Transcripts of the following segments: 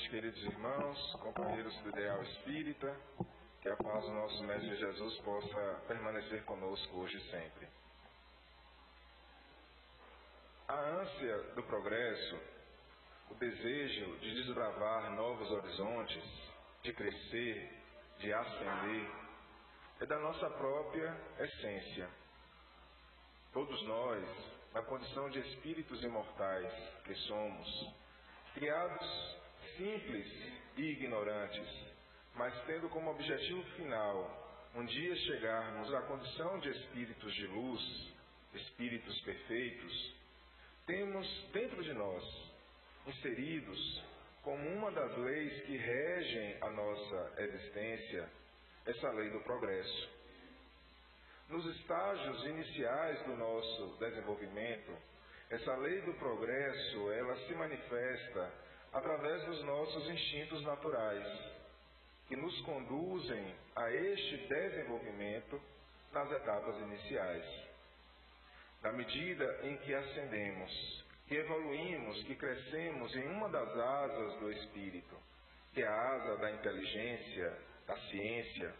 noite, queridos irmãos, companheiros do Ideal Espírita. Que a paz do nosso Mestre Jesus possa permanecer conosco hoje e sempre. A ânsia do progresso, o desejo de desbravar novos horizontes, de crescer, de ascender, é da nossa própria essência. Todos nós, na condição de espíritos imortais que somos, criados simples e ignorantes, mas tendo como objetivo final um dia chegarmos à condição de espíritos de luz, espíritos perfeitos, temos dentro de nós, inseridos como uma das leis que regem a nossa existência, essa lei do progresso. Nos estágios iniciais do nosso desenvolvimento, essa lei do progresso, ela se manifesta através dos nossos instintos naturais, que nos conduzem a este desenvolvimento nas etapas iniciais. Na medida em que ascendemos, que evoluímos, que crescemos em uma das asas do espírito, que é a asa da inteligência, da ciência,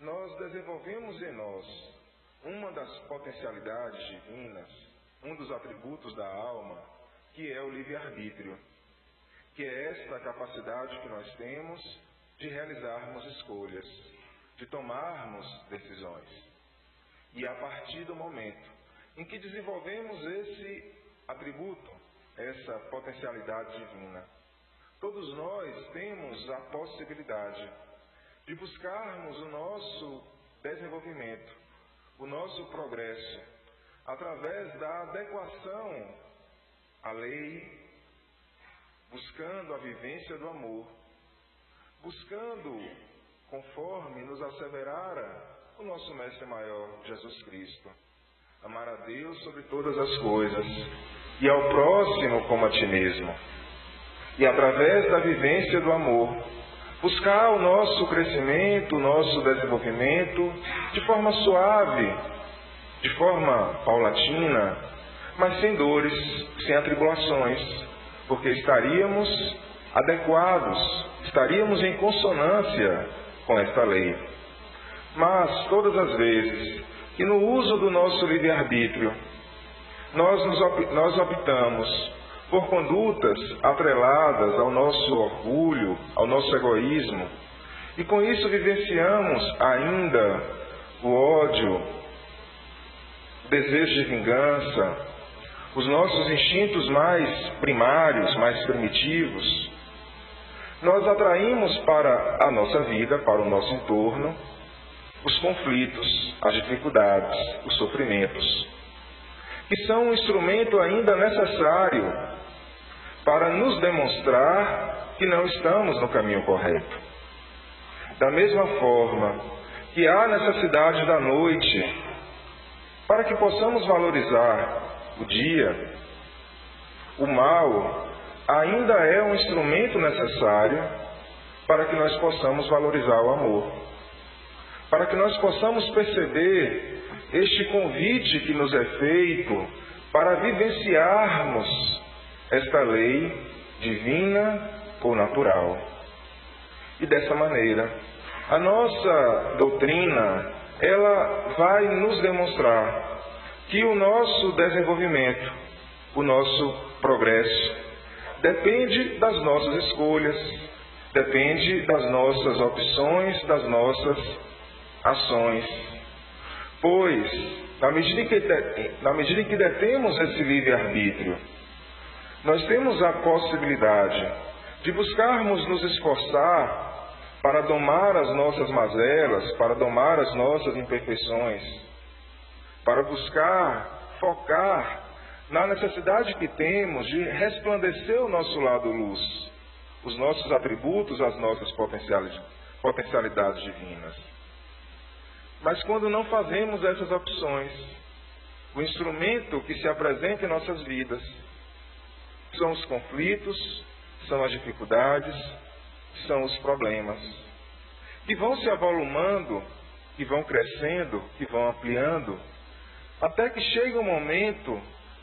nós desenvolvemos em nós uma das potencialidades divinas, um dos atributos da alma, que é o livre-arbítrio que é esta capacidade que nós temos de realizarmos escolhas, de tomarmos decisões. E a partir do momento em que desenvolvemos esse atributo, essa potencialidade divina, todos nós temos a possibilidade de buscarmos o nosso desenvolvimento, o nosso progresso, através da adequação à lei, buscando a vivência do amor, buscando, conforme nos asseverara o nosso Mestre Maior, Jesus Cristo, amar a Deus sobre todas as coisas e ao próximo como a ti mesmo. E através da vivência do amor, buscar o nosso crescimento, o nosso desenvolvimento de forma suave, de forma paulatina, mas sem dores, sem atribulações porque estaríamos adequados, estaríamos em consonância com esta lei. Mas todas as vezes que no uso do nosso livre-arbítrio nós, nos, nós optamos por condutas atreladas ao nosso orgulho, ao nosso egoísmo, e com isso vivenciamos ainda o ódio, o desejo de vingança, os nossos instintos mais primários, mais primitivos, nós atraímos para a nossa vida, para o nosso entorno, os conflitos, as dificuldades, os sofrimentos, que são um instrumento ainda necessário para nos demonstrar que não estamos no caminho correto. Da mesma forma que há necessidade da noite para que possamos valorizar o dia, o mal ainda é um instrumento necessário para que nós possamos valorizar o amor, para que nós possamos perceber este convite que nos é feito para vivenciarmos esta lei divina ou natural. E dessa maneira, a nossa doutrina, ela vai nos demonstrar que o nosso desenvolvimento, o nosso progresso, depende das nossas escolhas, depende das nossas opções, das nossas ações. Pois, na medida em que, na medida que detemos esse livre-arbítrio, nós temos a possibilidade de buscarmos nos esforçar para domar as nossas mazelas, para domar as nossas imperfeições para buscar focar na necessidade que temos de resplandecer o nosso lado luz, os nossos atributos, as nossas potencialidades divinas. Mas quando não fazemos essas opções, o instrumento que se apresenta em nossas vidas são os conflitos, são as dificuldades, são os problemas, que vão se avolumando, que vão crescendo, que vão ampliando até que chega o momento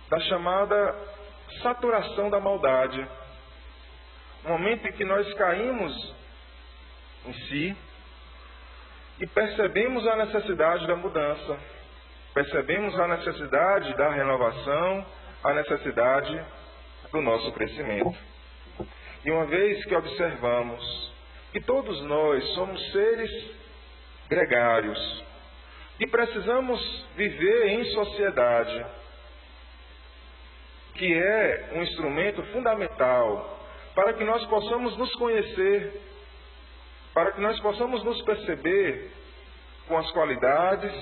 da chamada saturação da maldade, um momento em que nós caímos em si e percebemos a necessidade da mudança, percebemos a necessidade da renovação, a necessidade do nosso crescimento. E uma vez que observamos que todos nós somos seres gregários e precisamos viver em sociedade, que é um instrumento fundamental para que nós possamos nos conhecer, para que nós possamos nos perceber com as qualidades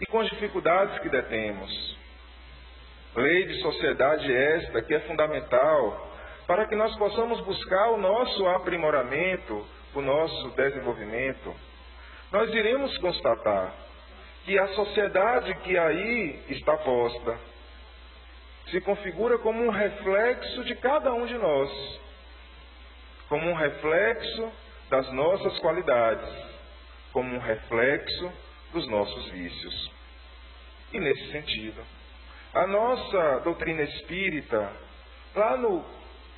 e com as dificuldades que detemos. Lei de sociedade esta que é fundamental para que nós possamos buscar o nosso aprimoramento, o nosso desenvolvimento. Nós iremos constatar que a sociedade que aí está posta se configura como um reflexo de cada um de nós, como um reflexo das nossas qualidades, como um reflexo dos nossos vícios. E nesse sentido, a nossa doutrina espírita, lá no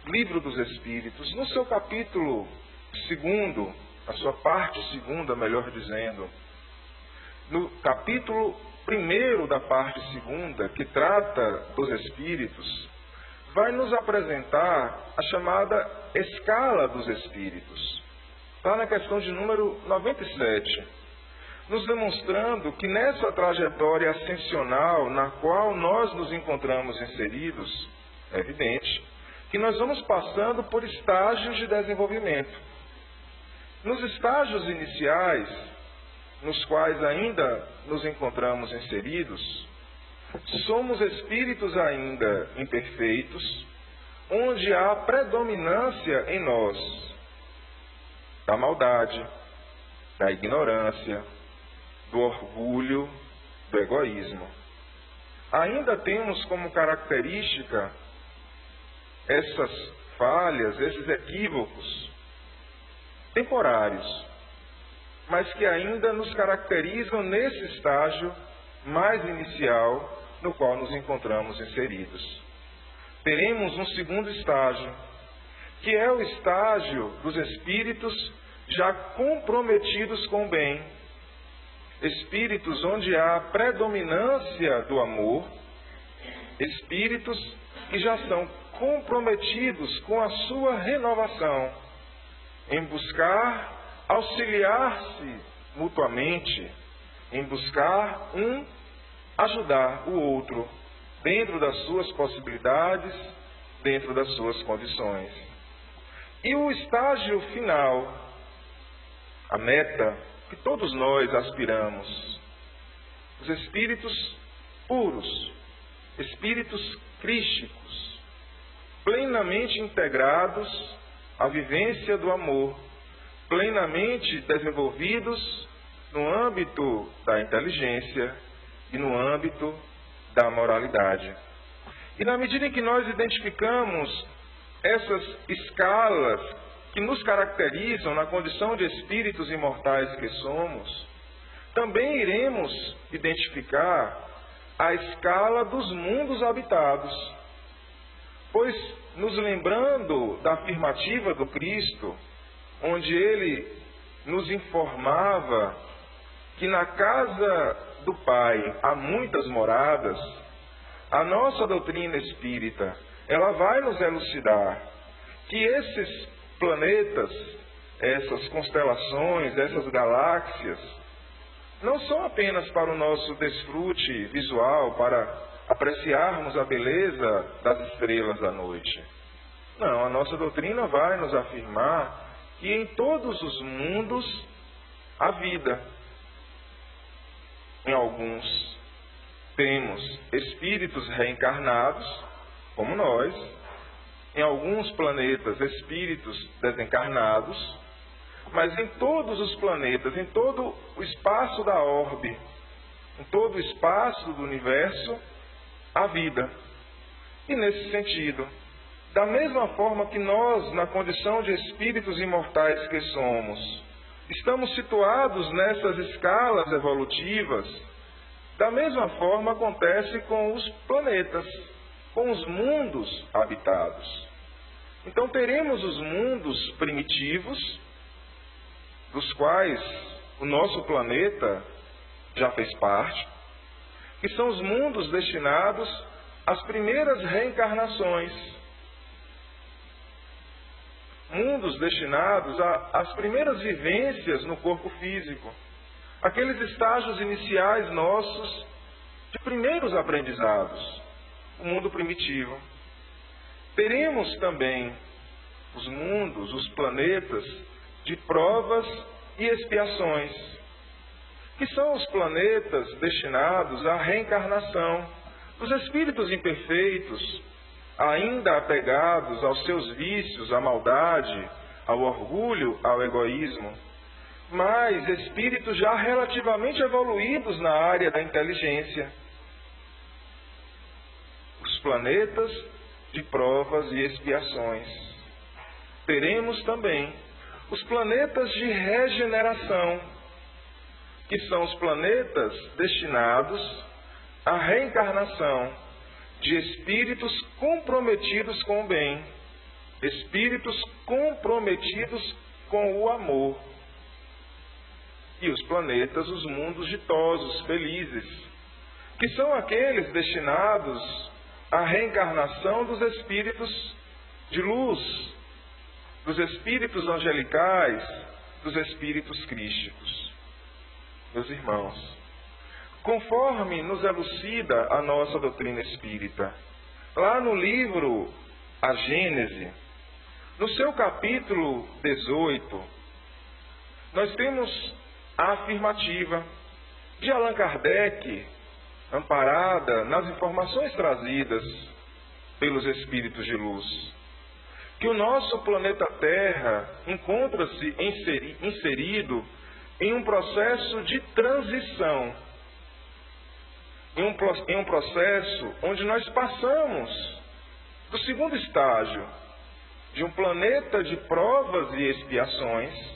Livro dos Espíritos, no seu capítulo segundo, a sua parte segunda, melhor dizendo, no capítulo primeiro da parte segunda, que trata dos espíritos, vai nos apresentar a chamada escala dos espíritos. Está na questão de número 97, nos demonstrando que nessa trajetória ascensional na qual nós nos encontramos inseridos, é evidente que nós vamos passando por estágios de desenvolvimento. Nos estágios iniciais, nos quais ainda nos encontramos inseridos, somos espíritos ainda imperfeitos, onde há predominância em nós da maldade, da ignorância, do orgulho, do egoísmo. Ainda temos como característica essas falhas, esses equívocos temporários, mas que ainda nos caracterizam nesse estágio mais inicial no qual nos encontramos inseridos. Teremos um segundo estágio, que é o estágio dos espíritos já comprometidos com o bem. Espíritos onde há predominância do amor, espíritos que já são comprometidos com a sua renovação, em buscar auxiliar-se mutuamente, em buscar um ajudar o outro, dentro das suas possibilidades, dentro das suas condições. E o estágio final, a meta que todos nós aspiramos, os espíritos puros, espíritos crísticos, plenamente integrados à vivência do amor, plenamente desenvolvidos no âmbito da inteligência e no âmbito da moralidade. E na medida em que nós identificamos essas escalas que nos caracterizam na condição de espíritos imortais que somos, também iremos identificar a escala dos mundos habitados. Pois, nos lembrando da afirmativa do Cristo, onde ele nos informava que na casa do Pai há muitas moradas, a nossa doutrina espírita, ela vai nos elucidar que esses planetas, essas constelações, essas galáxias, não são apenas para o nosso desfrute visual, para apreciarmos a beleza das estrelas da noite. Não, a nossa doutrina vai nos afirmar que em todos os mundos há vida. Em alguns temos espíritos reencarnados, como nós, em alguns planetas espíritos desencarnados, mas em todos os planetas, em todo o espaço da orbe, em todo o espaço do universo, há vida. E nesse sentido, da mesma forma que nós, na condição de espíritos imortais que somos, estamos situados nessas escalas evolutivas, da mesma forma acontece com os planetas, com os mundos habitados. Então teremos os mundos primitivos, dos quais o nosso planeta já fez parte, que são os mundos destinados às primeiras reencarnações. Mundos destinados às primeiras vivências no corpo físico. Aqueles estágios iniciais nossos de primeiros aprendizados. O mundo primitivo. Teremos também os mundos, os planetas de provas e expiações, que são os planetas destinados à reencarnação dos espíritos imperfeitos, ainda apegados aos seus vícios, à maldade, ao orgulho, ao egoísmo, mas espíritos já relativamente evoluídos na área da inteligência. Os planetas de provas e expiações. Teremos também os planetas de regeneração, que são os planetas destinados à reencarnação de espíritos comprometidos com o bem, espíritos comprometidos com o amor. E os planetas, os mundos ditosos, felizes, que são aqueles destinados à reencarnação dos espíritos de luz, dos espíritos angelicais, dos espíritos crísticos. Meus irmãos, conforme nos elucida a nossa doutrina espírita, lá no livro A Gênese, no seu capítulo 18, nós temos a afirmativa de Allan Kardec, amparada nas informações trazidas pelos espíritos de luz que o nosso planeta Terra encontra-se inserido em um processo de transição, em um, em um processo onde nós passamos do segundo estágio, de um planeta de provas e expiações,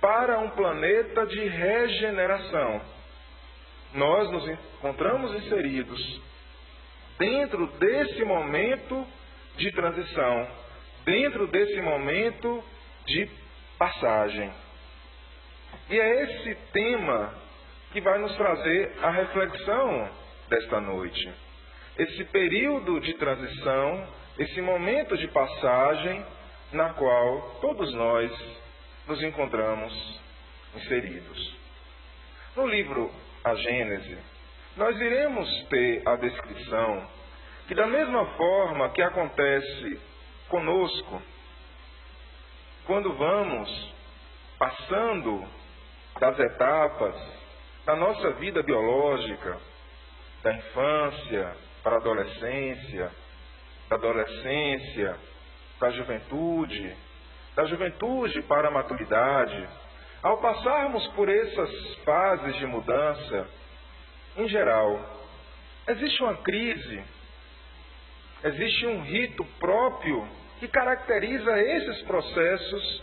para um planeta de regeneração. Nós nos encontramos inseridos dentro desse momento de transição dentro desse momento de passagem. E é esse tema que vai nos trazer a reflexão desta noite. Esse período de transição, esse momento de passagem na qual todos nós nos encontramos inseridos. No livro A Gênese, nós iremos ter a descrição que, da mesma forma que acontece conosco. Quando vamos passando das etapas da nossa vida biológica, da infância para a adolescência, da adolescência para a juventude, da juventude para a maturidade, ao passarmos por essas fases de mudança, em geral, existe uma crise Existe um rito próprio que caracteriza esses processos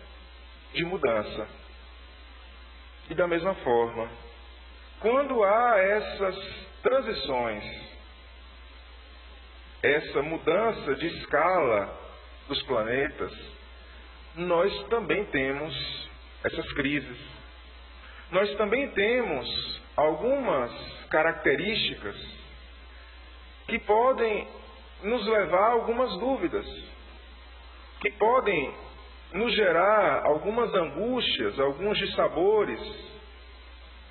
de mudança. E da mesma forma, quando há essas transições, essa mudança de escala dos planetas, nós também temos essas crises. Nós também temos algumas características que podem nos levar a algumas dúvidas, que podem nos gerar algumas angústias, alguns dissabores,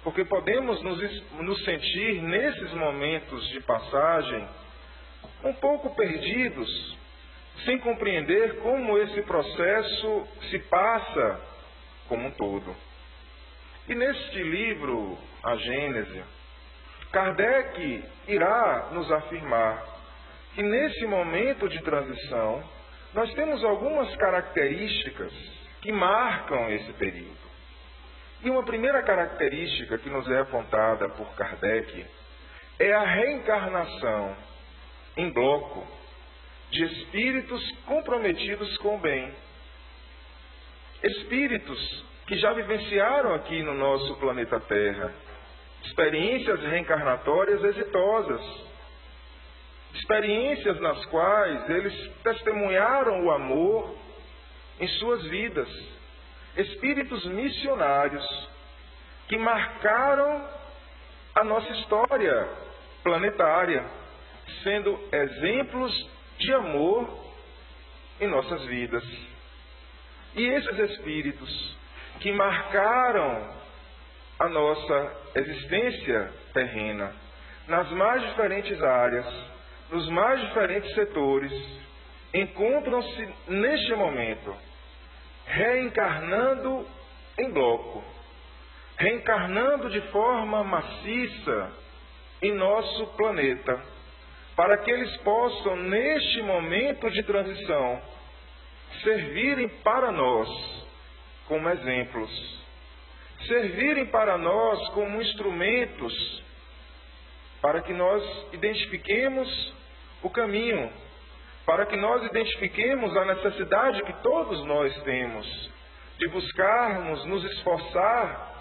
porque podemos nos, nos sentir nesses momentos de passagem um pouco perdidos, sem compreender como esse processo se passa como um todo. E neste livro, A Gênese, Kardec irá nos afirmar que nesse momento de transição, nós temos algumas características que marcam esse período. E uma primeira característica que nos é apontada por Kardec é a reencarnação em bloco de espíritos comprometidos com o bem. Espíritos que já vivenciaram aqui no nosso planeta Terra experiências reencarnatórias exitosas experiências nas quais eles testemunharam o amor em suas vidas, espíritos missionários que marcaram a nossa história planetária, sendo exemplos de amor em nossas vidas. E esses espíritos que marcaram a nossa existência terrena nas mais diferentes áreas, nos mais diferentes setores, encontram-se neste momento reencarnando em bloco, reencarnando de forma maciça em nosso planeta, para que eles possam, neste momento de transição, servirem para nós como exemplos, servirem para nós como instrumentos para que nós identifiquemos o caminho, para que nós identifiquemos a necessidade que todos nós temos de buscarmos, nos esforçar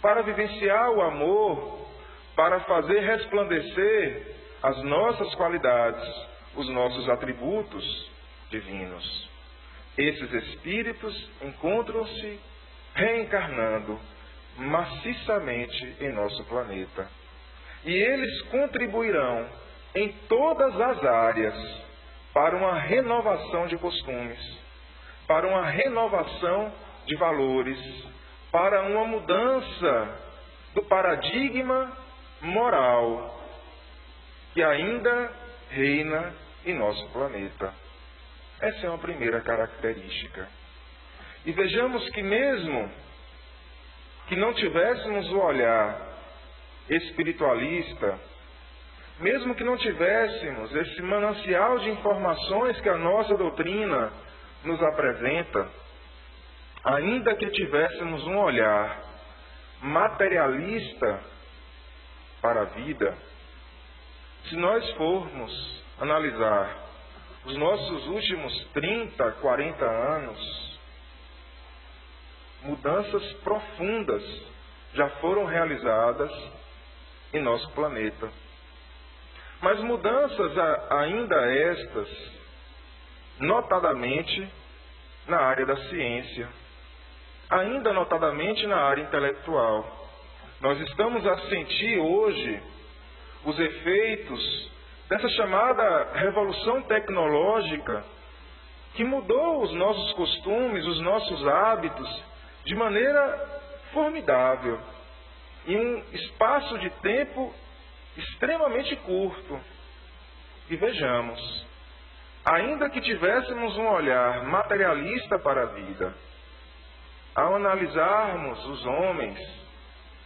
para vivenciar o amor, para fazer resplandecer as nossas qualidades, os nossos atributos divinos. Esses espíritos encontram-se reencarnando maciçamente em nosso planeta. E eles contribuirão em todas as áreas para uma renovação de costumes, para uma renovação de valores, para uma mudança do paradigma moral que ainda reina em nosso planeta. Essa é uma primeira característica. E vejamos que, mesmo que não tivéssemos o olhar espiritualista, mesmo que não tivéssemos esse manancial de informações que a nossa doutrina nos apresenta, ainda que tivéssemos um olhar materialista para a vida, se nós formos analisar os nossos últimos 30, 40 anos, mudanças profundas já foram realizadas em nosso planeta. Mas mudanças ainda estas, notadamente na área da ciência, ainda notadamente na área intelectual. Nós estamos a sentir hoje os efeitos dessa chamada revolução tecnológica que mudou os nossos costumes, os nossos hábitos de maneira formidável em um espaço de tempo extremamente curto. E vejamos, ainda que tivéssemos um olhar materialista para a vida, ao analisarmos os homens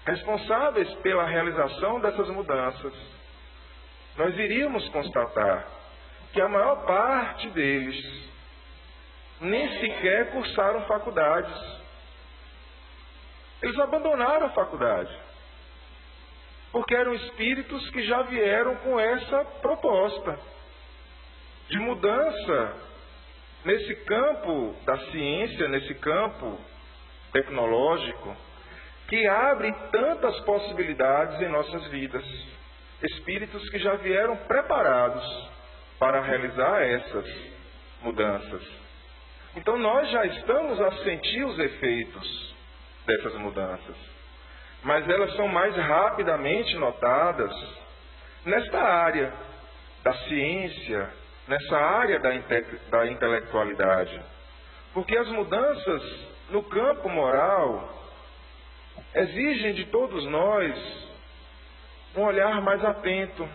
responsáveis pela realização dessas mudanças, nós iríamos constatar que a maior parte deles nem sequer cursaram faculdades. Eles abandonaram a faculdade porque eram espíritos que já vieram com essa proposta de mudança nesse campo da ciência, nesse campo tecnológico, que abre tantas possibilidades em nossas vidas. Espíritos que já vieram preparados para realizar essas mudanças. Então nós já estamos a sentir os efeitos dessas mudanças mas elas são mais rapidamente notadas nesta área da ciência, nessa área da, inte da intelectualidade. Porque as mudanças no campo moral exigem de todos nós um olhar mais atento,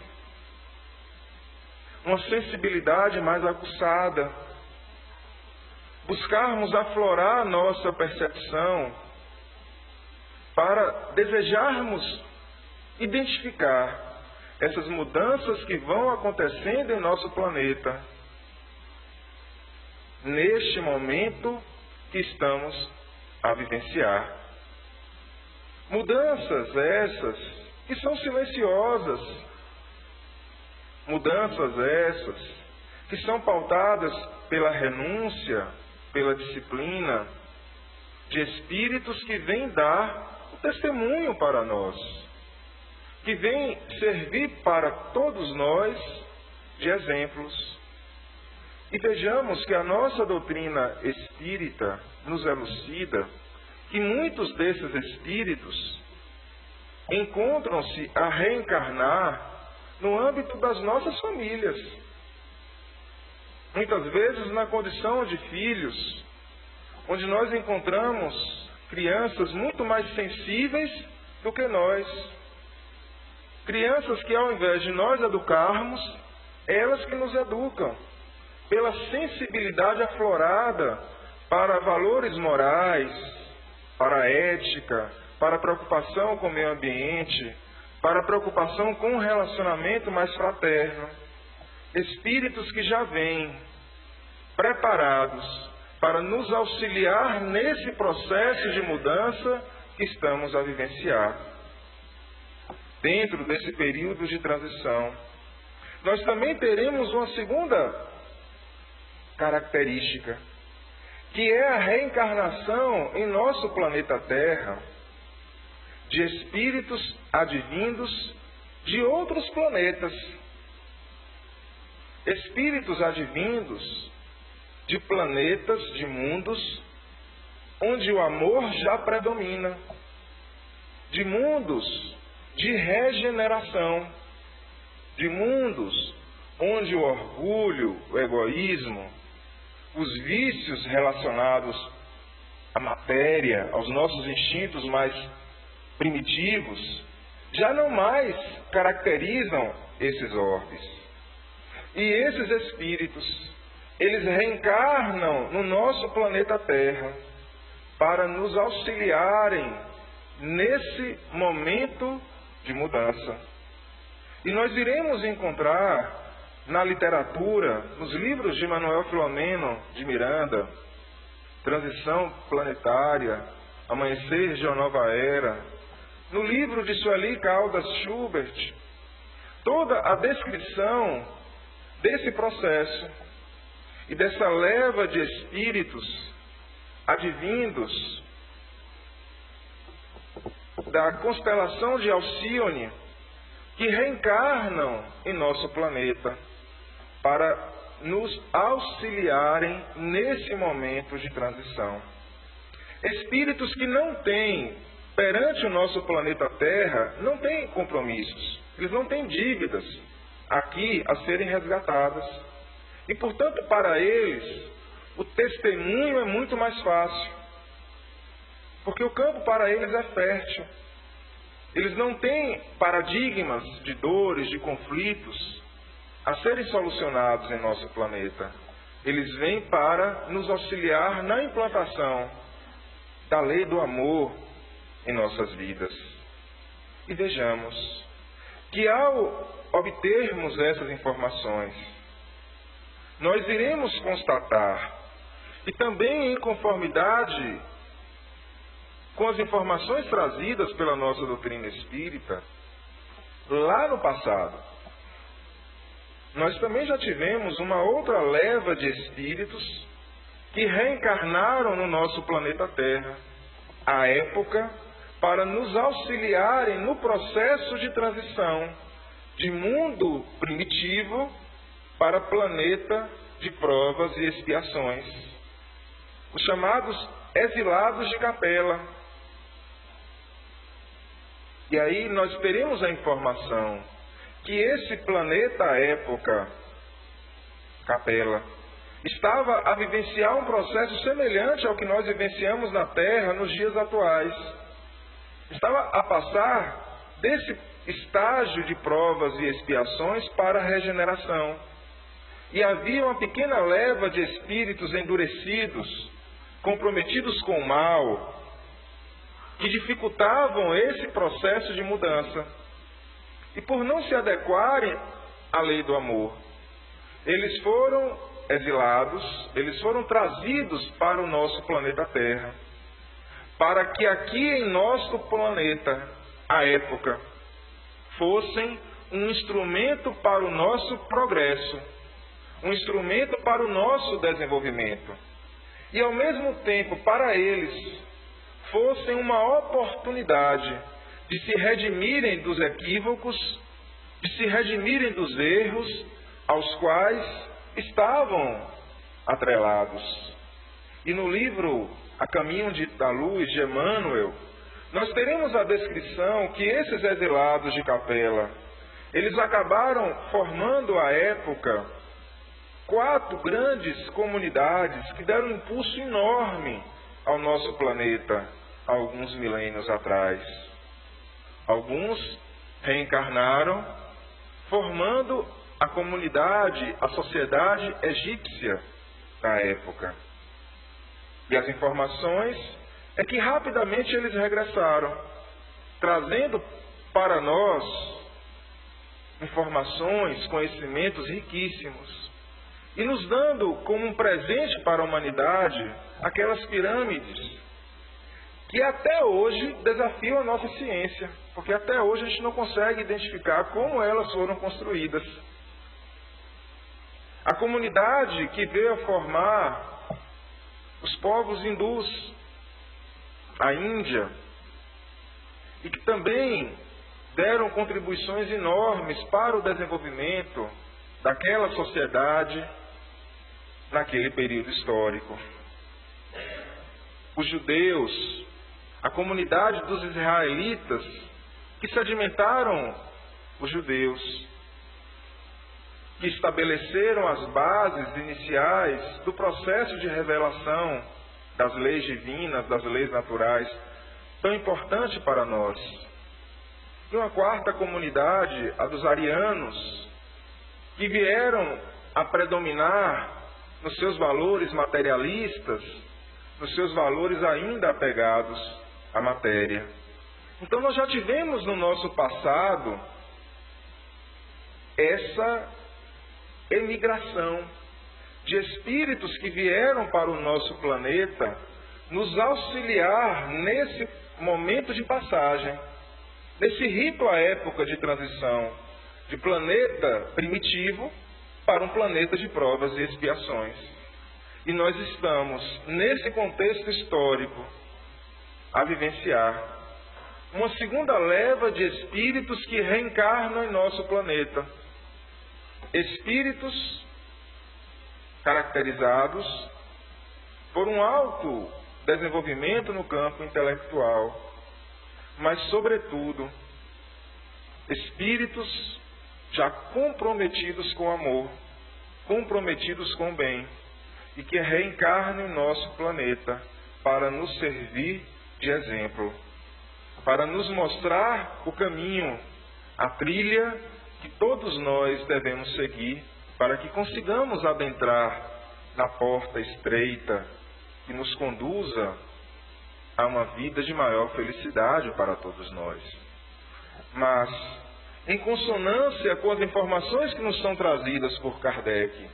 uma sensibilidade mais aguçada, buscarmos aflorar nossa percepção para desejarmos identificar essas mudanças que vão acontecendo em nosso planeta neste momento que estamos a vivenciar. Mudanças essas que são silenciosas, mudanças essas que são pautadas pela renúncia, pela disciplina, de espíritos que vêm dar testemunho para nós, que vem servir para todos nós de exemplos. E vejamos que a nossa doutrina espírita nos elucida que muitos desses espíritos encontram-se a reencarnar no âmbito das nossas famílias. Muitas vezes na condição de filhos, onde nós encontramos crianças muito mais sensíveis do que nós. Crianças que, ao invés de nós educarmos, elas que nos educam, pela sensibilidade aflorada para valores morais, para a ética, para a preocupação com o meio ambiente, para a preocupação com um relacionamento mais fraterno. Espíritos que já vêm preparados para nos auxiliar nesse processo de mudança que estamos a vivenciar. Dentro desse período de transição, nós também teremos uma segunda característica, que é a reencarnação em nosso planeta Terra de espíritos advindos de outros planetas. Espíritos advindos de planetas, de mundos, onde o amor já predomina, de mundos de regeneração, de mundos onde o orgulho, o egoísmo, os vícios relacionados à matéria, aos nossos instintos mais primitivos, já não mais caracterizam esses orbes. E esses espíritos, eles reencarnam no nosso planeta Terra para nos auxiliarem nesse momento de mudança. E nós iremos encontrar na literatura, nos livros de Manuel Filomeno de Miranda, Transição Planetária, Amanhecer de uma Nova Era, no livro de Sueli Caldas Schubert, toda a descrição desse processo e dessa leva de espíritos advindos da constelação de Alcione que reencarnam em nosso planeta para nos auxiliarem nesse momento de transição. Espíritos que não têm, perante o nosso planeta Terra, não têm compromissos, eles não têm dívidas aqui a serem resgatadas. E, portanto, para eles, o testemunho é muito mais fácil. Porque o campo para eles é fértil. Eles não têm paradigmas de dores, de conflitos a serem solucionados em nosso planeta. Eles vêm para nos auxiliar na implantação da lei do amor em nossas vidas. E vejamos que ao obtermos essas informações, nós iremos constatar, e também em conformidade com as informações trazidas pela nossa doutrina espírita, lá no passado, nós também já tivemos uma outra leva de espíritos que reencarnaram no nosso planeta Terra, à época, para nos auxiliarem no processo de transição de mundo primitivo para planeta de provas e expiações. Os chamados exilados de capela. E aí nós teremos a informação que esse planeta à época, Capela, estava a vivenciar um processo semelhante ao que nós vivenciamos na Terra nos dias atuais. Estava a passar desse estágio de provas e expiações para a regeneração. E havia uma pequena leva de espíritos endurecidos, comprometidos com o mal, que dificultavam esse processo de mudança. E por não se adequarem à lei do amor, eles foram exilados, eles foram trazidos para o nosso planeta Terra, para que aqui em nosso planeta, à época, fossem um instrumento para o nosso progresso, um instrumento para o nosso desenvolvimento. E ao mesmo tempo, para eles, fossem uma oportunidade de se redimirem dos equívocos, de se redimirem dos erros, aos quais estavam atrelados. E no livro A Caminho de, da Luz, de Emmanuel, nós teremos a descrição que esses exilados de Capela, eles acabaram formando à época quatro grandes comunidades que deram um impulso enorme ao nosso planeta há alguns milênios atrás. Alguns reencarnaram, formando a comunidade, a sociedade egípcia da época. E as informações é que rapidamente eles regressaram, trazendo para nós informações, conhecimentos riquíssimos e nos dando como um presente para a humanidade aquelas pirâmides que até hoje desafiam a nossa ciência, porque até hoje a gente não consegue identificar como elas foram construídas. A comunidade que veio a formar os povos hindus, a Índia, e que também deram contribuições enormes para o desenvolvimento daquela sociedade naquele período histórico. Os judeus, a comunidade dos israelitas, que sedimentaram os judeus, que estabeleceram as bases iniciais do processo de revelação das leis divinas, das leis naturais, tão importante para nós. E uma quarta comunidade, a dos arianos, que vieram a predominar nos seus valores materialistas, nos seus valores ainda apegados à matéria. Então nós já tivemos no nosso passado essa emigração de espíritos que vieram para o nosso planeta nos auxiliar nesse momento de passagem, nesse rito à época de transição de planeta primitivo para um planeta de provas e expiações. E nós estamos, nesse contexto histórico, a vivenciar uma segunda leva de espíritos que reencarnam em nosso planeta. Espíritos caracterizados por um alto desenvolvimento no campo intelectual, mas, sobretudo, espíritos já comprometidos com o amor, comprometidos com o bem, e que reencarnam em nosso planeta para nos servir de exemplo, para nos mostrar o caminho, a trilha que todos nós devemos seguir para que consigamos adentrar na porta estreita que nos conduza a uma vida de maior felicidade para todos nós. Mas, em consonância com as informações que nos são trazidas por Kardec,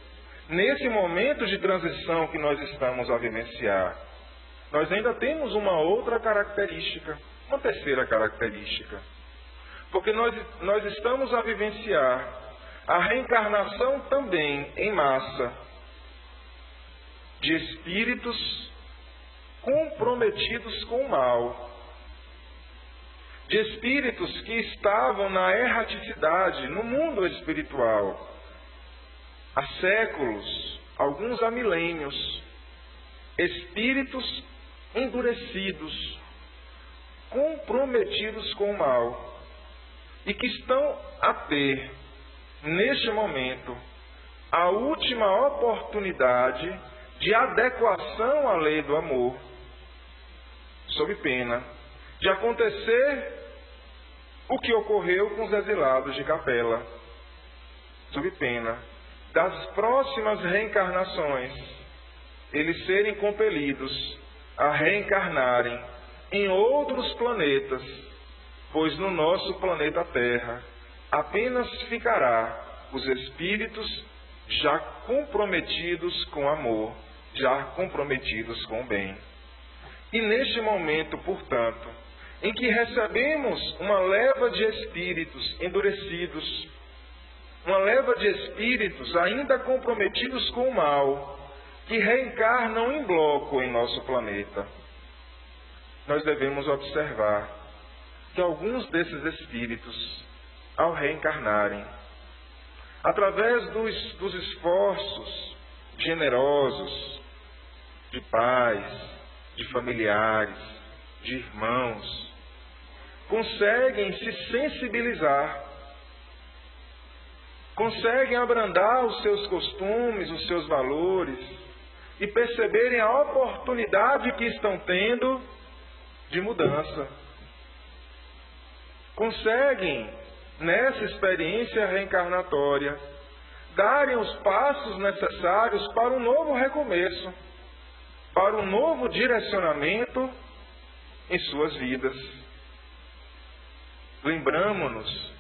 nesse momento de transição que nós estamos a vivenciar, nós ainda temos uma outra característica, uma terceira característica. Porque nós, nós estamos a vivenciar a reencarnação também em massa de espíritos comprometidos com o mal, de espíritos que estavam na erraticidade no mundo espiritual. Há séculos, alguns há milênios, espíritos endurecidos, comprometidos com o mal e que estão a ter neste momento, a última oportunidade de adequação à lei do amor, sob pena de acontecer o que ocorreu com os exilados de Capela, sob pena das próximas reencarnações, eles serem compelidos a reencarnarem em outros planetas, pois no nosso planeta Terra apenas ficará os espíritos já comprometidos com amor, já comprometidos com o bem. E neste momento, portanto, em que recebemos uma leva de espíritos endurecidos, uma leva de espíritos ainda comprometidos com o mal, que reencarnam em bloco em nosso planeta, nós devemos observar que alguns desses espíritos ao reencarnarem, através dos, dos esforços generosos de pais, de familiares, de irmãos, conseguem se sensibilizar, conseguem abrandar os seus costumes, os seus valores e perceberem a oportunidade que estão tendo de mudança. Conseguem, nessa experiência reencarnatória, darem os passos necessários para um novo recomeço, para um novo direcionamento em suas vidas. Lembramos-nos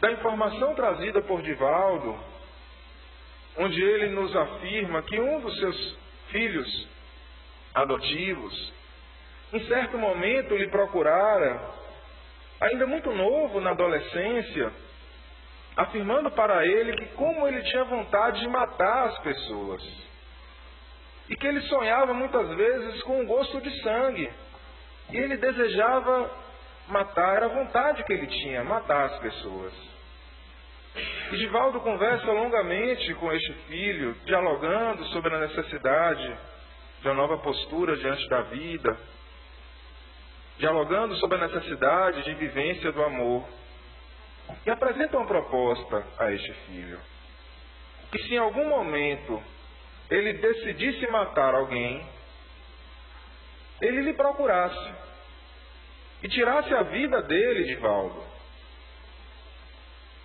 da informação trazida por Divaldo, onde ele nos afirma que um dos seus filhos adotivos, em certo momento lhe procurara, ainda muito novo na adolescência, afirmando para ele que como ele tinha vontade de matar as pessoas. E que ele sonhava muitas vezes com um gosto de sangue. E ele desejava matar, era a vontade que ele tinha, matar as pessoas. E Divaldo conversa longamente com este filho, dialogando sobre a necessidade de uma nova postura diante da vida, dialogando sobre a necessidade de vivência do amor. E apresenta uma proposta a este filho. Que se em algum momento ele decidisse matar alguém, ele lhe procurasse e tirasse a vida dele, Divaldo.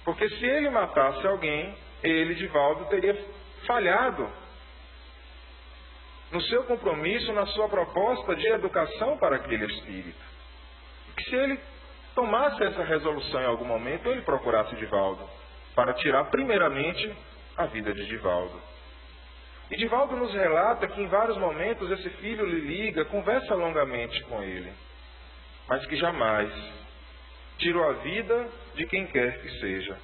Porque se ele matasse alguém, ele, Divaldo, teria falhado no seu compromisso, na sua proposta de educação para aquele espírito. Que se ele tomasse essa resolução em algum momento, ele procurasse Divaldo, para tirar primeiramente a vida de Divaldo. E Divaldo nos relata que em vários momentos esse filho lhe liga, conversa longamente com ele, mas que jamais tirou a vida de quem quer que seja.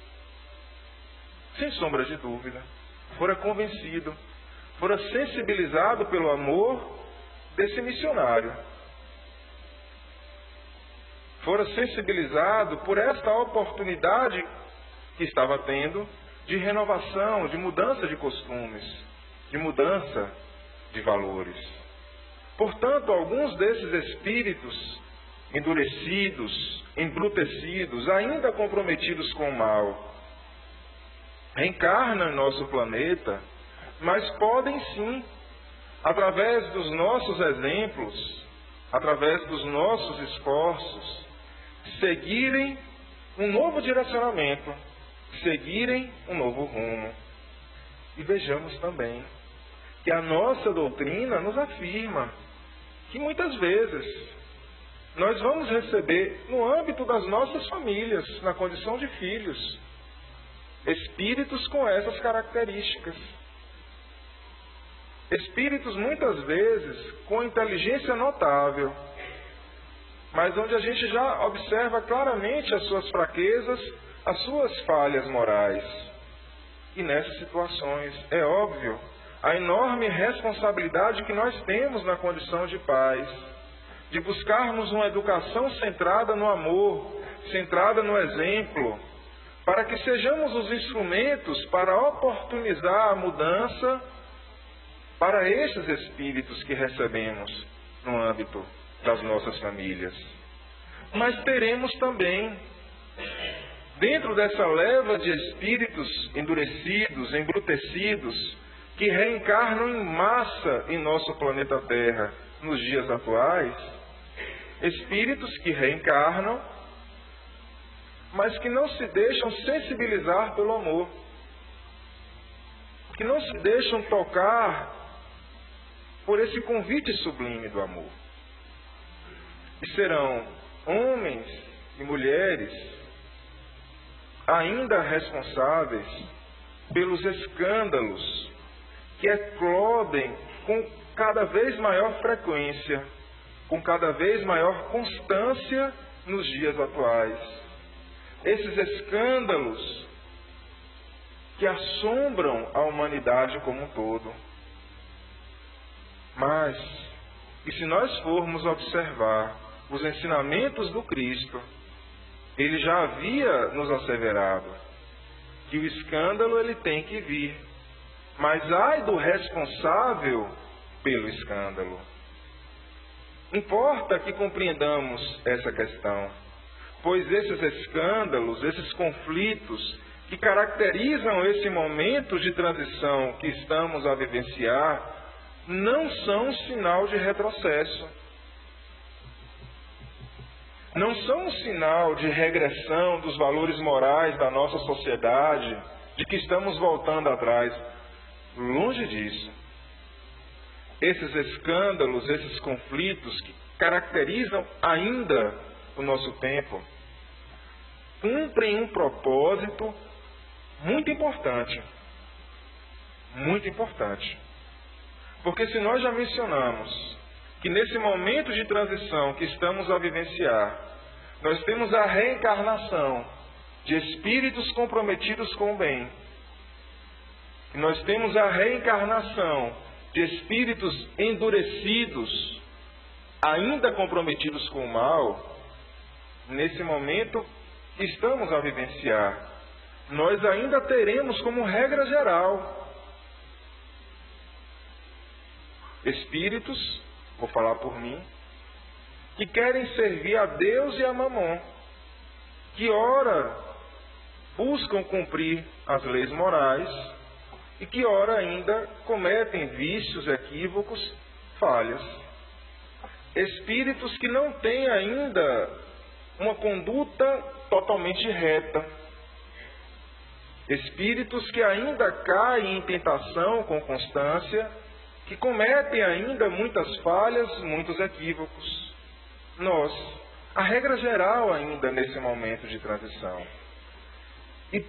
Sem sombra de dúvida, fora convencido, fora sensibilizado pelo amor desse missionário fora sensibilizado por esta oportunidade que estava tendo de renovação, de mudança de costumes, de mudança de valores. Portanto, alguns desses espíritos endurecidos, embrutecidos, ainda comprometidos com o mal, reencarnam em nosso planeta, mas podem sim, através dos nossos exemplos, através dos nossos esforços, seguirem um novo direcionamento, seguirem um novo rumo. E vejamos também que a nossa doutrina nos afirma que muitas vezes nós vamos receber, no âmbito das nossas famílias, na condição de filhos, espíritos com essas características. Espíritos muitas vezes com inteligência notável, mas onde a gente já observa claramente as suas fraquezas, as suas falhas morais. E nessas situações, é óbvio, a enorme responsabilidade que nós temos na condição de pais, de buscarmos uma educação centrada no amor, centrada no exemplo, para que sejamos os instrumentos para oportunizar a mudança para esses espíritos que recebemos no âmbito das nossas famílias. Mas teremos também, dentro dessa leva de espíritos endurecidos, embrutecidos, que reencarnam em massa em nosso planeta Terra nos dias atuais, espíritos que reencarnam, mas que não se deixam sensibilizar pelo amor, que não se deixam tocar por esse convite sublime do amor. E serão homens e mulheres ainda responsáveis pelos escândalos que eclodem com cada vez maior frequência, com cada vez maior constância nos dias atuais. Esses escândalos que assombram a humanidade como um todo. Mas, e se nós formos observar os ensinamentos do Cristo, ele já havia nos asseverado que o escândalo ele tem que vir. Mas ai do responsável pelo escândalo. Importa que compreendamos essa questão, pois esses escândalos, esses conflitos que caracterizam esse momento de transição que estamos a vivenciar, não são um sinal de retrocesso. Não são um sinal de regressão dos valores morais da nossa sociedade, de que estamos voltando atrás. Longe disso. Esses escândalos, esses conflitos que caracterizam ainda o nosso tempo, cumprem um propósito muito importante. Muito importante. Porque se nós já mencionamos que nesse momento de transição que estamos a vivenciar, nós temos a reencarnação de espíritos comprometidos com o bem. Nós temos a reencarnação de espíritos endurecidos, ainda comprometidos com o mal. Nesse momento estamos a vivenciar, nós ainda teremos como regra geral espíritos, vou falar por mim, que querem servir a Deus e a Mamon, que ora buscam cumprir as leis morais e que ora ainda cometem vícios, equívocos, falhas. Espíritos que não têm ainda uma conduta totalmente reta. Espíritos que ainda caem em tentação com constância que cometem ainda muitas falhas, muitos equívocos. Nós, a regra geral ainda nesse momento de transição. E,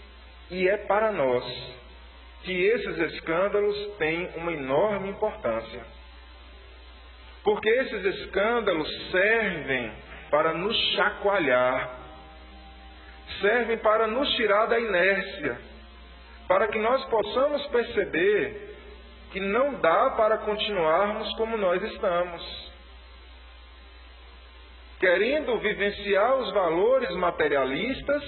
e é para nós que esses escândalos têm uma enorme importância. Porque esses escândalos servem para nos chacoalhar, servem para nos tirar da inércia, para que nós possamos perceber que não dá para continuarmos como nós estamos. Querendo vivenciar os valores materialistas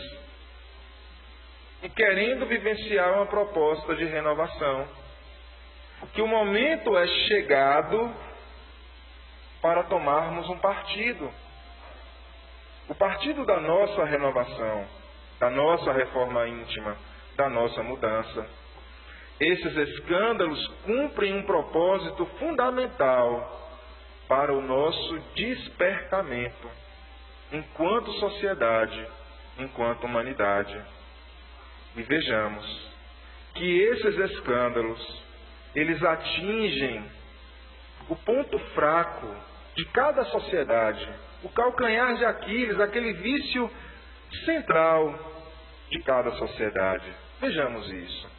e querendo vivenciar uma proposta de renovação. Que o momento é chegado para tomarmos um partido. O partido da nossa renovação, da nossa reforma íntima, da nossa mudança. Esses escândalos cumprem um propósito fundamental para o nosso despertamento enquanto sociedade, enquanto humanidade. E vejamos que esses escândalos, eles atingem o ponto fraco de cada sociedade, o calcanhar de Aquiles, aquele vício central de cada sociedade. Vejamos isso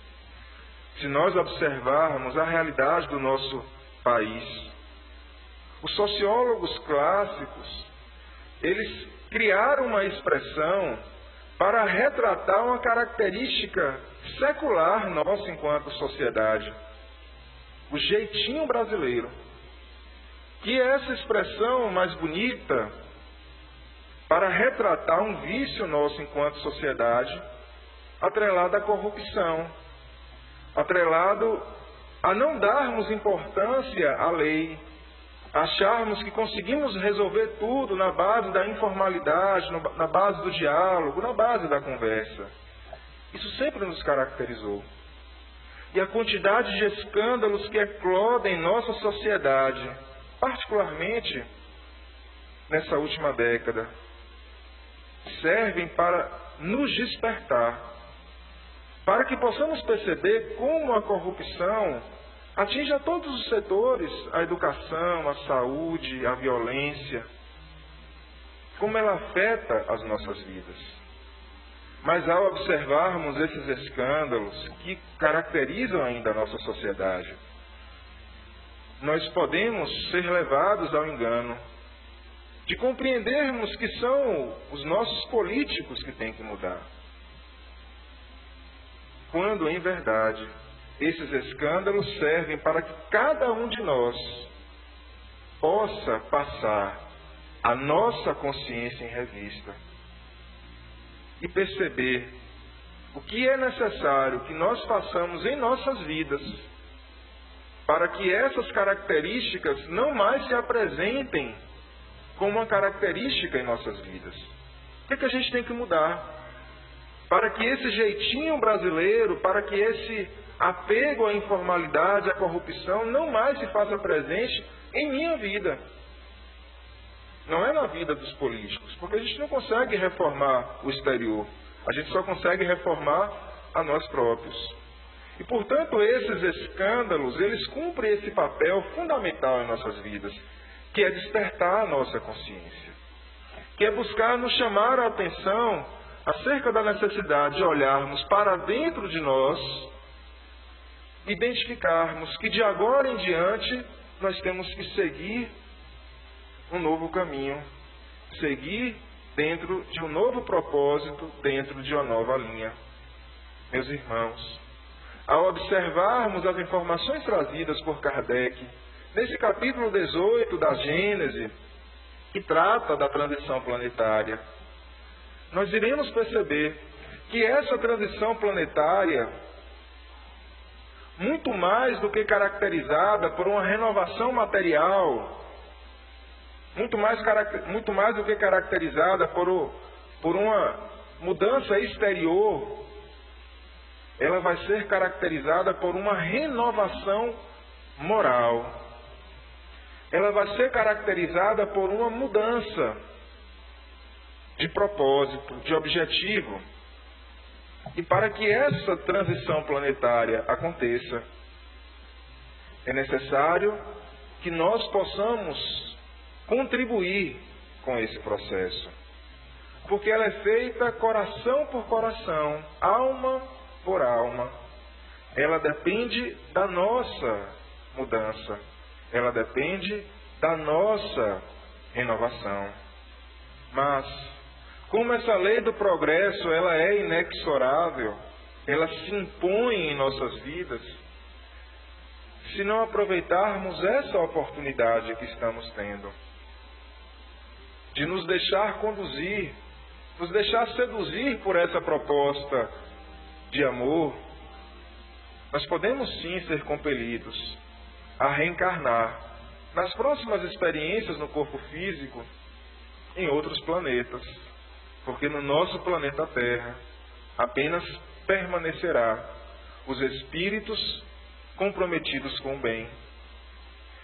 se nós observarmos a realidade do nosso país. Os sociólogos clássicos, eles criaram uma expressão para retratar uma característica secular nossa enquanto sociedade, o jeitinho brasileiro. Que é essa expressão mais bonita para retratar um vício nosso enquanto sociedade, atrelado à corrupção, atrelado a não darmos importância à lei, acharmos que conseguimos resolver tudo na base da informalidade, na base do diálogo, na base da conversa. Isso sempre nos caracterizou. E a quantidade de escândalos que eclodem em nossa sociedade, particularmente nessa última década, servem para nos despertar para que possamos perceber como a corrupção atinge a todos os setores, a educação, a saúde, a violência, como ela afeta as nossas vidas. Mas ao observarmos esses escândalos que caracterizam ainda a nossa sociedade, nós podemos ser levados ao engano de compreendermos que são os nossos políticos que têm que mudar quando em verdade esses escândalos servem para que cada um de nós possa passar a nossa consciência em revista. e perceber o que é necessário que nós façamos em nossas vidas para que essas características não mais se apresentem como uma característica em nossas vidas. O que, é que a gente tem que mudar? Para que esse jeitinho brasileiro, para que esse apego à informalidade, à corrupção, não mais se faça presente em minha vida. Não é na vida dos políticos, porque a gente não consegue reformar o exterior. A gente só consegue reformar a nós próprios. E, portanto, esses escândalos, eles cumprem esse papel fundamental em nossas vidas, que é despertar a nossa consciência, que é buscar nos chamar a atenção acerca da necessidade de olharmos para dentro de nós, identificarmos que de agora em diante nós temos que seguir um novo caminho, seguir dentro de um novo propósito, dentro de uma nova linha. Meus irmãos, ao observarmos as informações trazidas por Kardec, nesse capítulo 18 da Gênese, que trata da transição planetária, nós iremos perceber que essa transição planetária, muito mais do que caracterizada por uma renovação material, muito mais, muito mais do que caracterizada por, por uma mudança exterior, ela vai ser caracterizada por uma renovação moral. Ela vai ser caracterizada por uma mudança de propósito, de objetivo. E para que essa transição planetária aconteça, é necessário que nós possamos contribuir com esse processo. Porque ela é feita coração por coração, alma por alma. Ela depende da nossa mudança. Ela depende da nossa renovação. Mas, como essa lei do progresso ela é inexorável, ela se impõe em nossas vidas, se não aproveitarmos essa oportunidade que estamos tendo de nos deixar conduzir, nos deixar seduzir por essa proposta de amor, nós podemos sim ser compelidos a reencarnar nas próximas experiências no corpo físico em outros planetas, porque no nosso planeta Terra apenas permanecerá os espíritos comprometidos com o bem.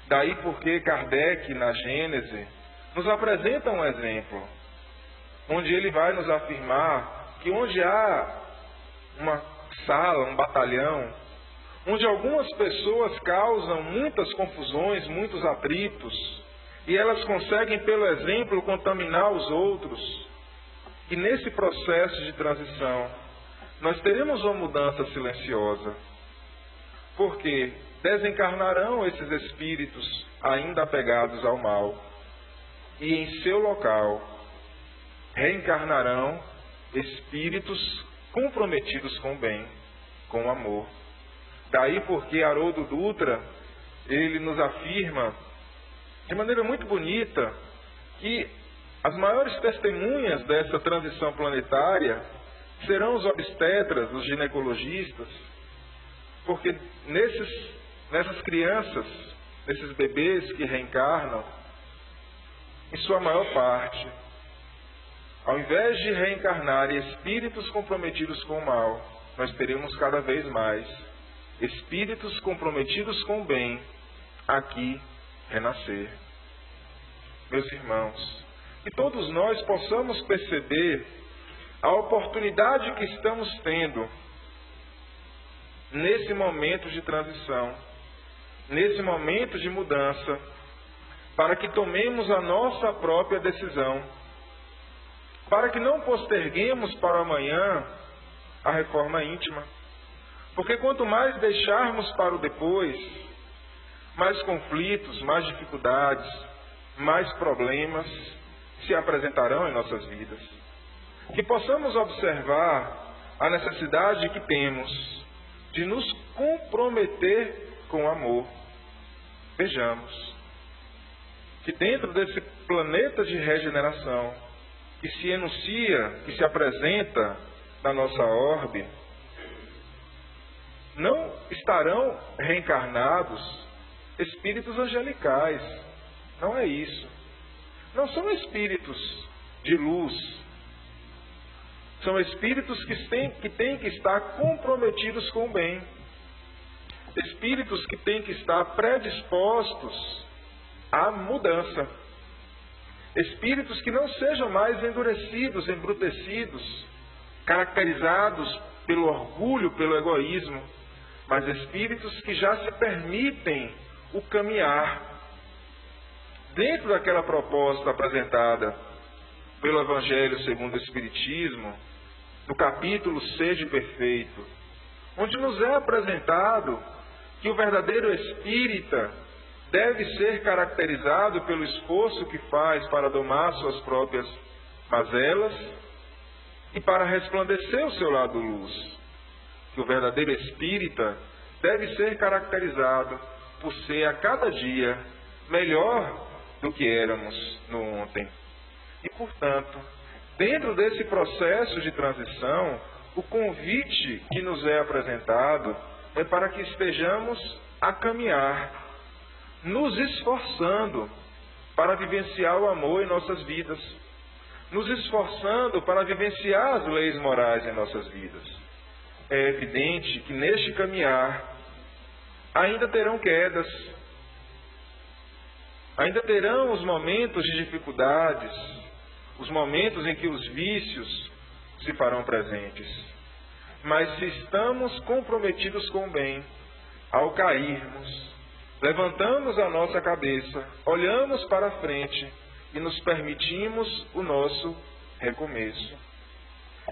Daí porque Kardec, na Gênese, nos apresenta um exemplo, onde ele vai nos afirmar que onde há uma sala, um batalhão, onde algumas pessoas causam muitas confusões, muitos atritos, e elas conseguem, pelo exemplo, contaminar os outros. E nesse processo de transição, nós teremos uma mudança silenciosa. Porque desencarnarão esses espíritos ainda apegados ao mal e em seu local reencarnarão espíritos comprometidos com o bem, com o amor. Daí porque Haroldo Dutra, ele nos afirma de maneira muito bonita que as maiores testemunhas dessa transição planetária serão os obstetras, os ginecologistas, porque nesses, nessas crianças, nesses bebês que reencarnam, em sua maior parte, ao invés de reencarnar espíritos comprometidos com o mal, nós teremos cada vez mais espíritos comprometidos com o bem aqui renascer. Meus irmãos, que todos nós possamos perceber a oportunidade que estamos tendo nesse momento de transição, nesse momento de mudança para que tomemos a nossa própria decisão, para que não posterguemos para amanhã a reforma íntima. Porque quanto mais deixarmos para o depois, mais conflitos, mais dificuldades, mais problemas se apresentarão em nossas vidas. Que possamos observar a necessidade que temos de nos comprometer com amor. Vejamos que dentro desse planeta de regeneração, que se enuncia, que se apresenta na nossa orbe, não estarão reencarnados espíritos angelicais. Não é isso. Não são espíritos de luz. São espíritos que têm, que têm que estar comprometidos com o bem. Espíritos que têm que estar predispostos à mudança. Espíritos que não sejam mais endurecidos, embrutecidos, caracterizados pelo orgulho, pelo egoísmo, mas espíritos que já se permitem o caminhar dentro daquela proposta apresentada pelo Evangelho segundo o Espiritismo, no capítulo Seja Perfeito, onde nos é apresentado que o verdadeiro espírita deve ser caracterizado pelo esforço que faz para domar suas próprias mazelas e para resplandecer o seu lado luz. Que o verdadeiro espírita deve ser caracterizado por ser a cada dia melhor do que éramos no ontem. E, portanto, dentro desse processo de transição, o convite que nos é apresentado é para que estejamos a caminhar, nos esforçando para vivenciar o amor em nossas vidas, nos esforçando para vivenciar as leis morais em nossas vidas. É evidente que neste caminhar ainda terão quedas, ainda terão os momentos de dificuldades, os momentos em que os vícios se farão presentes. Mas se estamos comprometidos com o bem, ao cairmos, levantamos a nossa cabeça, olhamos para frente e nos permitimos o nosso recomeço.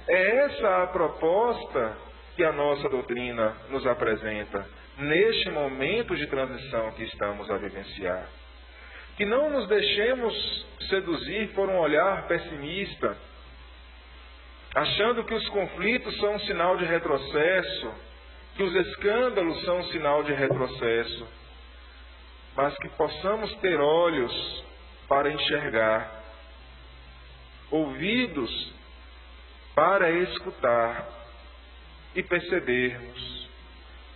É essa a proposta que a nossa doutrina nos apresenta neste momento de transição que estamos a vivenciar. Que não nos deixemos seduzir por um olhar pessimista, achando que os conflitos são um sinal de retrocesso, que os escândalos são um sinal de retrocesso, mas que possamos ter olhos para enxergar, ouvidos para escutar e percebermos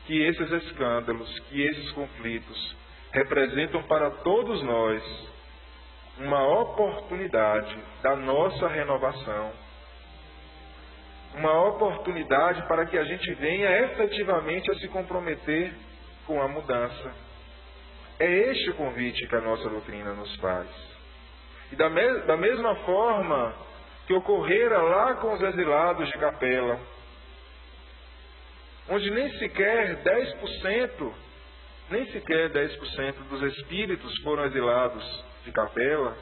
que esses escândalos, que esses conflitos representam para todos nós uma oportunidade da nossa renovação, uma oportunidade para que a gente venha efetivamente a se comprometer com a mudança. É este o convite que a nossa doutrina nos faz. E da, me da mesma forma que ocorrera lá com os exilados de capela, onde nem sequer 10%, nem sequer 10% dos espíritos foram exilados de capela,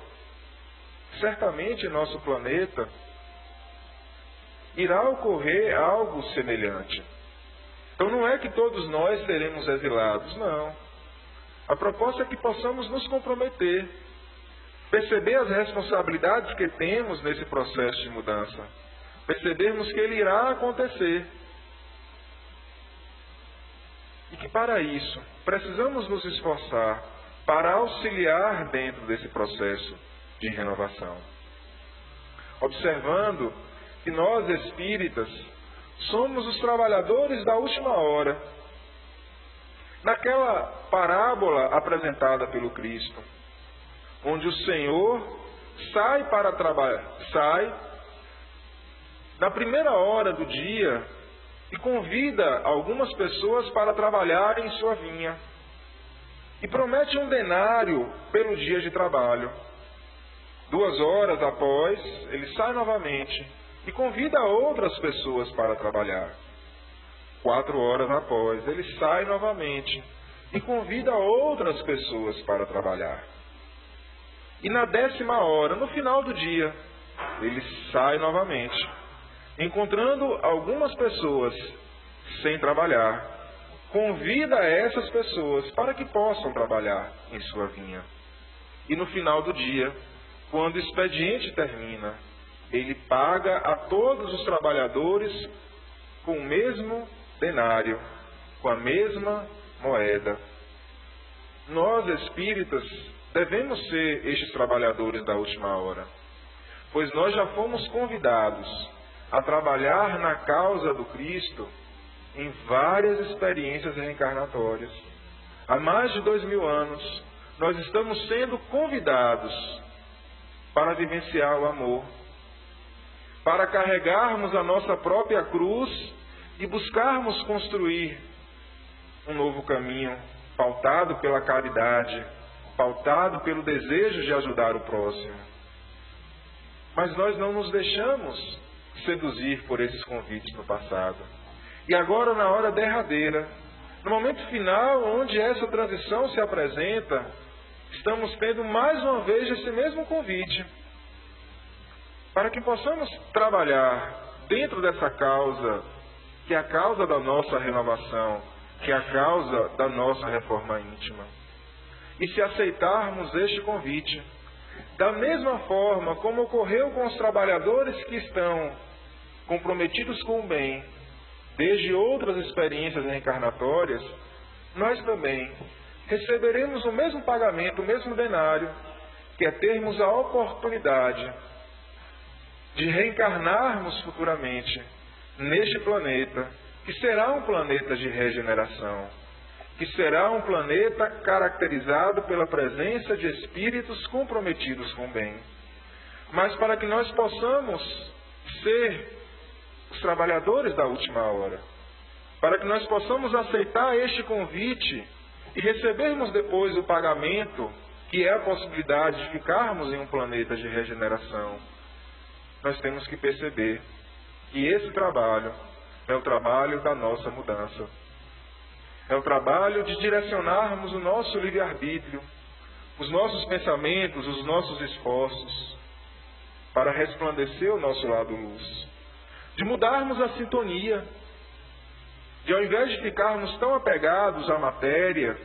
certamente nosso planeta irá ocorrer algo semelhante. Então não é que todos nós seremos exilados, não. A proposta é que possamos nos comprometer, perceber as responsabilidades que temos nesse processo de mudança, percebermos que ele irá acontecer e que para isso precisamos nos esforçar para auxiliar dentro desse processo de renovação. Observando que nós espíritas somos os trabalhadores da última hora. Naquela parábola apresentada pelo Cristo, onde o Senhor sai para trabalhar, sai na primeira hora do dia e convida algumas pessoas para trabalhar em sua vinha. E promete um denário pelo dia de trabalho. Duas horas após, ele sai novamente e convida outras pessoas para trabalhar. Quatro horas após, ele sai novamente e convida outras pessoas para trabalhar. E na décima hora, no final do dia, ele sai novamente encontrando algumas pessoas sem trabalhar, convida essas pessoas para que possam trabalhar em sua vinha. E no final do dia, quando o expediente termina, ele paga a todos os trabalhadores com o mesmo denário, com a mesma moeda. Nós espíritas devemos ser estes trabalhadores da última hora pois nós já fomos convidados a trabalhar na causa do Cristo em várias experiências reencarnatórias. Há mais de dois mil anos, nós estamos sendo convidados para vivenciar o amor, para carregarmos a nossa própria cruz e buscarmos construir um novo caminho pautado pela caridade, pautado pelo desejo de ajudar o próximo. Mas nós não nos deixamos seduzir por esses convites no passado. E agora, na hora derradeira, no momento final, onde essa transição se apresenta, estamos tendo mais uma vez esse mesmo convite. Para que possamos trabalhar dentro dessa causa, que é a causa da nossa renovação, que é a causa da nossa reforma íntima. E se aceitarmos este convite, da mesma forma como ocorreu com os trabalhadores que estão comprometidos com o bem, desde outras experiências reencarnatórias, nós também receberemos o mesmo pagamento, o mesmo denário, que é termos a oportunidade de reencarnarmos futuramente neste planeta, que será um planeta de regeneração, que será um planeta caracterizado pela presença de espíritos comprometidos com o bem. Mas para que nós possamos ser os trabalhadores da última hora, para que nós possamos aceitar este convite e recebermos depois o pagamento, que é a possibilidade de ficarmos em um planeta de regeneração, nós temos que perceber que esse trabalho é o trabalho da nossa mudança. É o trabalho de direcionarmos o nosso livre-arbítrio, os nossos pensamentos, os nossos esforços, para resplandecer o nosso lado luz de mudarmos a sintonia, de ao invés de ficarmos tão apegados à matéria,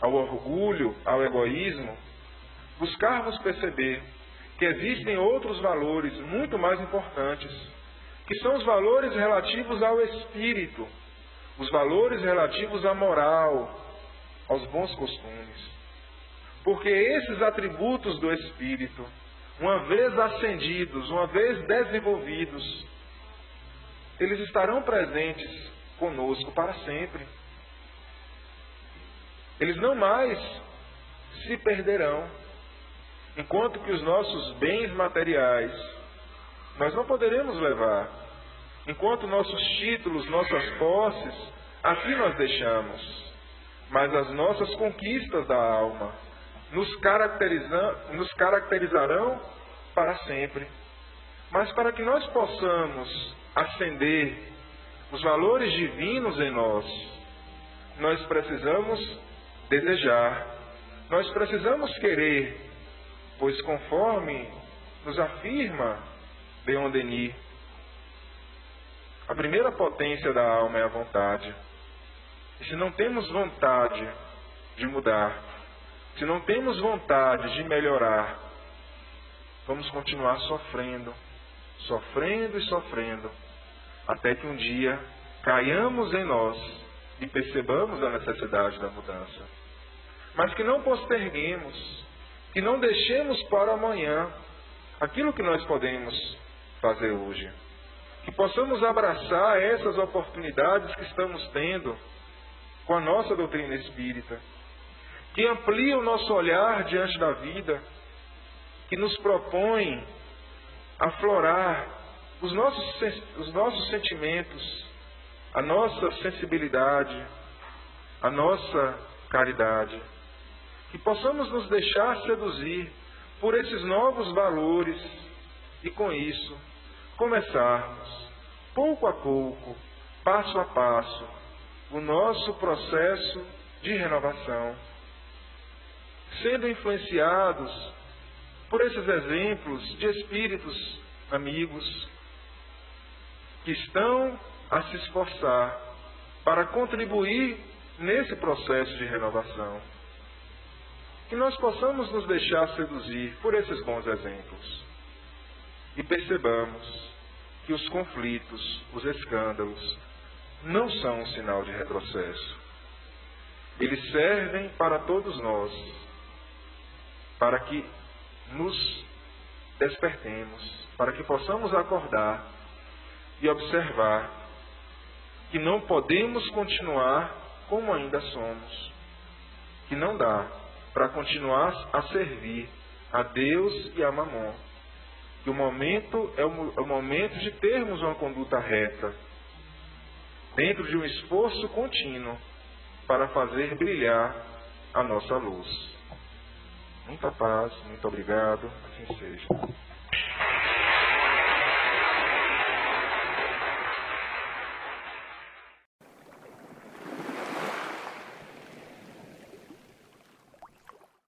ao orgulho, ao egoísmo, buscarmos perceber que existem outros valores muito mais importantes, que são os valores relativos ao espírito, os valores relativos à moral, aos bons costumes. Porque esses atributos do espírito, uma vez ascendidos, uma vez desenvolvidos, eles estarão presentes conosco para sempre. Eles não mais se perderão. Enquanto que os nossos bens materiais nós não poderemos levar. Enquanto nossos títulos, nossas posses, aqui nós deixamos. Mas as nossas conquistas da alma nos, nos caracterizarão para sempre. Mas para que nós possamos acender os valores divinos em nós, nós precisamos desejar, nós precisamos querer, pois conforme nos afirma Leon Denis, a primeira potência da alma é a vontade. E se não temos vontade de mudar, se não temos vontade de melhorar, vamos continuar sofrendo, sofrendo e sofrendo até que um dia caiamos em nós e percebamos a necessidade da mudança. Mas que não posterguemos, que não deixemos para amanhã aquilo que nós podemos fazer hoje. Que possamos abraçar essas oportunidades que estamos tendo com a nossa doutrina espírita. Que amplie o nosso olhar diante da vida, que nos propõe aflorar os nossos, os nossos sentimentos, a nossa sensibilidade, a nossa caridade. Que possamos nos deixar seduzir por esses novos valores e com isso começarmos, pouco a pouco, passo a passo, o nosso processo de renovação, sendo influenciados por esses exemplos de espíritos amigos que estão a se esforçar para contribuir nesse processo de renovação. Que nós possamos nos deixar seduzir por esses bons exemplos e percebamos que os conflitos, os escândalos, não são um sinal de retrocesso. Eles servem para todos nós, para que nos despertemos, para que possamos acordar e observar que não podemos continuar como ainda somos, que não dá para continuar a servir a Deus e a Mamon. Que o momento é o momento de termos uma conduta reta, dentro de um esforço contínuo para fazer brilhar a nossa luz. Muita paz, muito obrigado, assim seja.